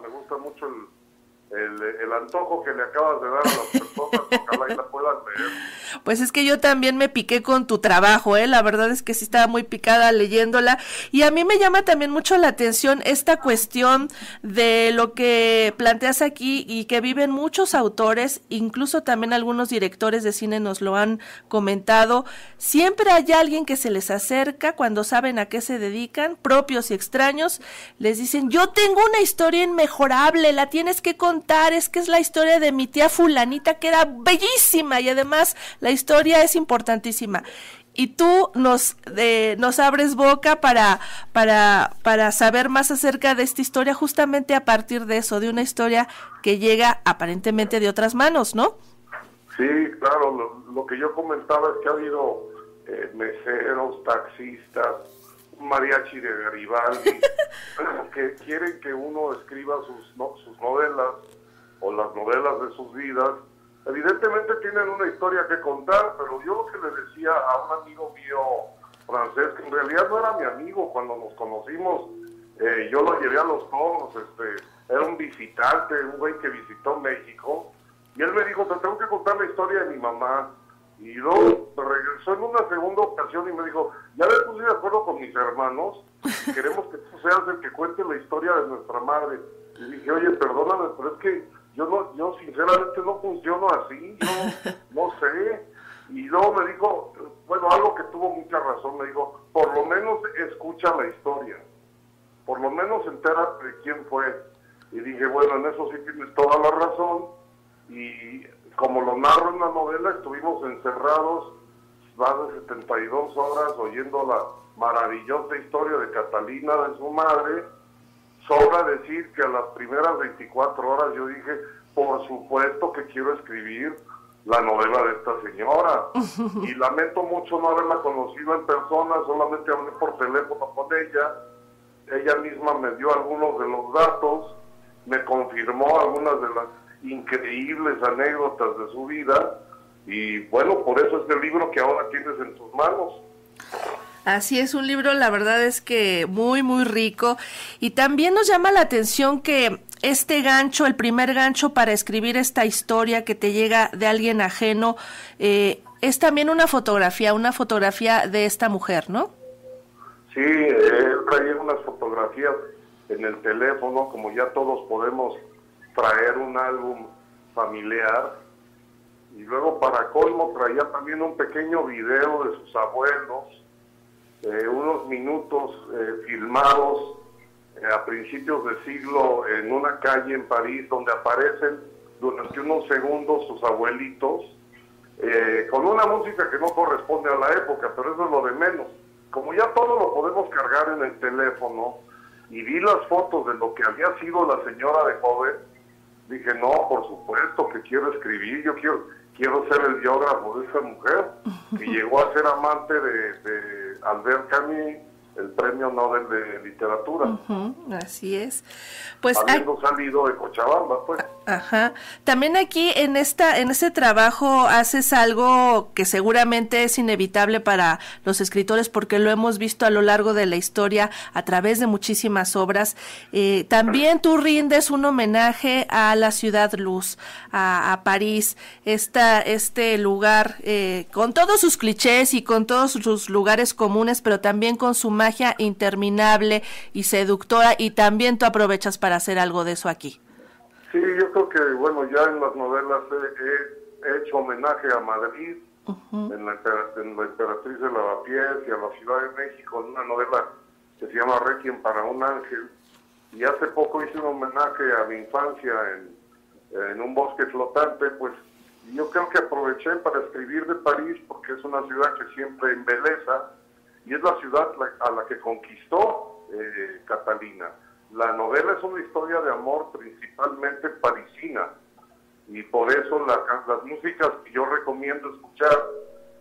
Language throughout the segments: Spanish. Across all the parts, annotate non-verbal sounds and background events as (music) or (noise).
me gusta mucho el, el, antojo que le acabas de dar a las personas, ojalá y la puedan leer. Pues es que yo también me piqué con tu trabajo, ¿eh? La verdad es que sí estaba muy picada leyéndola. Y a mí me llama también mucho la atención esta cuestión de lo que planteas aquí y que viven muchos autores, incluso también algunos directores de cine nos lo han comentado. Siempre hay alguien que se les acerca cuando saben a qué se dedican, propios y extraños, les dicen, yo tengo una historia inmejorable, la tienes que contar es que es la historia de mi tía fulanita que era bellísima y además la historia es importantísima. Y tú nos, nos abres boca para, para, para saber más acerca de esta historia justamente a partir de eso, de una historia que llega aparentemente de otras manos, ¿no? Sí, claro, lo, que yo comentaba es que ha habido eh, meseros, taxistas, mariachi de Garibaldi, (laughs) que quieren que uno escriba sus, sus novelas o las novelas de sus vidas. Evidentemente tienen una historia que contar, pero yo lo que le decía a un amigo mío francés, que en realidad no era mi amigo cuando nos conocimos, eh, yo lo llevé a los toros, este, era un visitante, un güey que visitó México, y él me dijo, te tengo que contar la historia de mi mamá. Y luego regresó en una segunda ocasión y me dijo, ya me puse de acuerdo con mis hermanos, (laughs) queremos que tú seas el que cuente la historia de nuestra madre. Y dije, oye, perdóname, pero es que yo no, yo sinceramente no funciono así, yo (laughs) no sé. Y luego me dijo, bueno, algo que tuvo mucha razón, me dijo, por lo menos escucha la historia, por lo menos entérate de quién fue. Y dije, bueno, en eso sí tienes toda la razón. Y como lo narro en la novela, estuvimos encerrados más de 72 horas oyendo la maravillosa historia de Catalina, de su madre. Sobra decir que a las primeras 24 horas yo dije, por supuesto que quiero escribir la novela de esta señora. (laughs) Y lamento mucho no haberla conocido en persona, solamente hablé por teléfono con ella. Ella misma me dio algunos de los datos, me confirmó algunas de las increíbles anécdotas de su vida y bueno, por eso es el libro que ahora tienes en tus manos. Así es, un libro la verdad es que muy, muy rico. Y también nos llama la atención que este gancho, el primer gancho para escribir esta historia que te llega de alguien ajeno, eh, es también una fotografía, una fotografía de esta mujer, ¿no? Sí, él traía unas fotografías en el teléfono, como ya todos podemos traer un álbum familiar. Y luego para colmo traía también un pequeño video de sus abuelos, eh, unos minutos eh, filmados eh, a principios de siglo en una calle en París donde aparecen durante unos segundos sus abuelitos, con una música que no corresponde a la época, pero eso es lo de menos. Como ya todo lo podemos cargar en el teléfono, y vi las fotos de lo que había sido la señora de joven, dije, no, por supuesto que quiero escribir, yo quiero, quiero ser el biógrafo de esa mujer, que (laughs) llegó a ser amante de, de Albert Camus el premio Nobel de Literatura. así es. Pues habiendo salido de Cochabamba, pues. Ajá. También aquí en esta en este trabajo haces algo que seguramente es inevitable para los escritores porque lo hemos visto a lo largo de la historia a través de muchísimas obras. Eh, también tú rindes un homenaje a la ciudad luz, a, París, esta, este lugar eh, con todos sus clichés y con todos sus lugares comunes, pero también con su magia interminable y seductora y también tú aprovechas para hacer algo de eso aquí. Sí, yo creo que, bueno, ya en las novelas he, hecho homenaje a Madrid, en, la, en, la, Emperatriz de Lavapiés y a la Ciudad de México, en una novela que se llama Requiem para un ángel. Y hace poco hice un homenaje a mi infancia en, en un bosque flotante, pues yo creo que aproveché para escribir de París porque es una ciudad que siempre embeleza y es la ciudad a la que conquistó eh, Catalina. La novela es una historia de amor principalmente parisina y por eso las músicas que yo recomiendo escuchar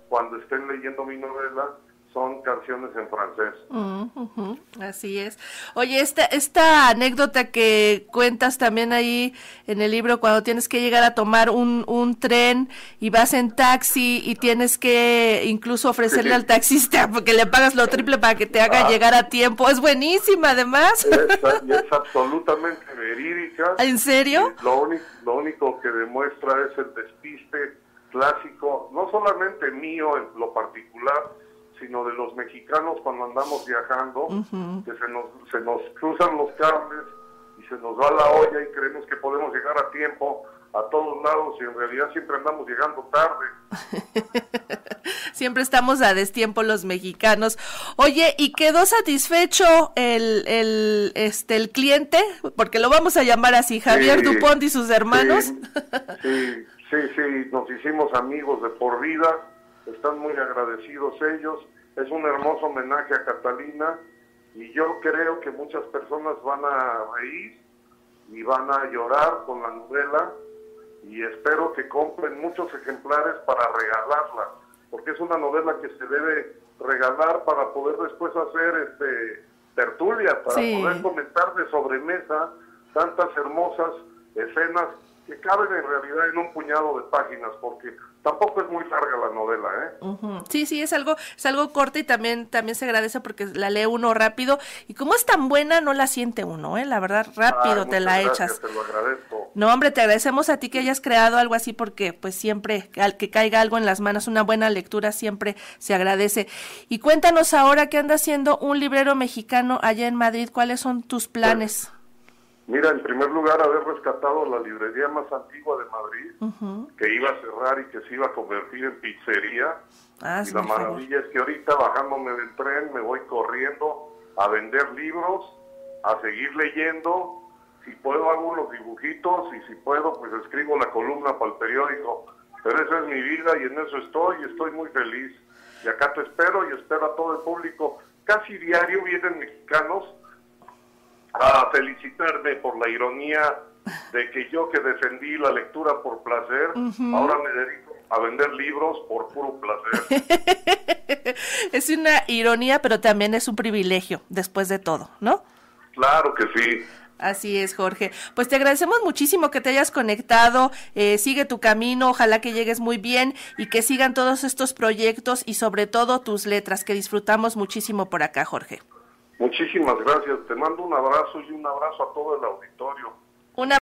cuando estén leyendo mi novela son canciones en francés. Así es. Oye, esta, esta anécdota que cuentas también ahí en el libro, cuando tienes que llegar a tomar un, un tren y vas en taxi y tienes que incluso ofrecerle al taxista (laughs) porque le pagas lo triple para que te haga ah. llegar a tiempo, es buenísima además. Es, es absolutamente verídica. ¿En serio? Lo único, lo único que demuestra es el despiste clásico, no solamente mío en lo particular, sino de los mexicanos cuando andamos viajando, que se nos, se nos cruzan los cables y se nos va la olla y creemos que podemos llegar a tiempo a todos lados y en realidad siempre andamos llegando tarde. (laughs) siempre estamos a destiempo los mexicanos. Oye, ¿y quedó satisfecho el, el, este, el cliente? Porque lo vamos a llamar así, Javier Dupont y sus hermanos. sí, sí, sí, nos hicimos amigos de por vida están muy agradecidos ellos. Es un hermoso homenaje a Catalina y yo creo que muchas personas van a reír y van a llorar con la novela y espero que compren muchos ejemplares para regalarla, porque es una novela que se debe regalar para poder después hacer este tertulia, para poder comentar de sobremesa tantas hermosas escenas que caben en realidad en un puñado de páginas, porque tampoco es muy larga la novela, ¿eh? Sí, sí, es algo, es algo corta y también, también se agradece porque la lee uno rápido y como es tan buena no la siente uno, ¿eh? La verdad, rápido te la echas. Te lo agradezco. No, hombre, te agradecemos a ti que hayas creado algo así porque pues siempre al que caiga algo en las manos, una buena lectura siempre se agradece. Y cuéntanos ahora qué anda haciendo un librero mexicano allá en Madrid, ¿cuáles son tus planes? Mira, en primer lugar, haber rescatado la librería más antigua de Madrid, que iba a cerrar y que se iba a convertir en pizzería. Ah, y la maravilla es que ahorita, bajándome del tren, me voy corriendo a vender libros, a seguir leyendo. Si puedo, hago los dibujitos y si puedo, pues escribo la columna para el periódico. Pero esa es mi vida y en eso estoy y estoy muy feliz. Y acá te espero y espero a todo el público. Casi diario vienen mexicanos a felicitarme por la ironía de que yo que defendí la lectura por placer, ahora me dedico a vender libros por puro placer. (laughs) es una ironía, pero también es un privilegio, después de todo, ¿no? Claro que sí. Así es, Jorge. Pues te agradecemos muchísimo que te hayas conectado. Eh, sigue tu camino, ojalá que llegues muy bien y que sigan todos estos proyectos y sobre todo tus letras, que disfrutamos muchísimo por acá, Jorge. Muchísimas gracias. Te mando un abrazo y un abrazo a todo el auditorio.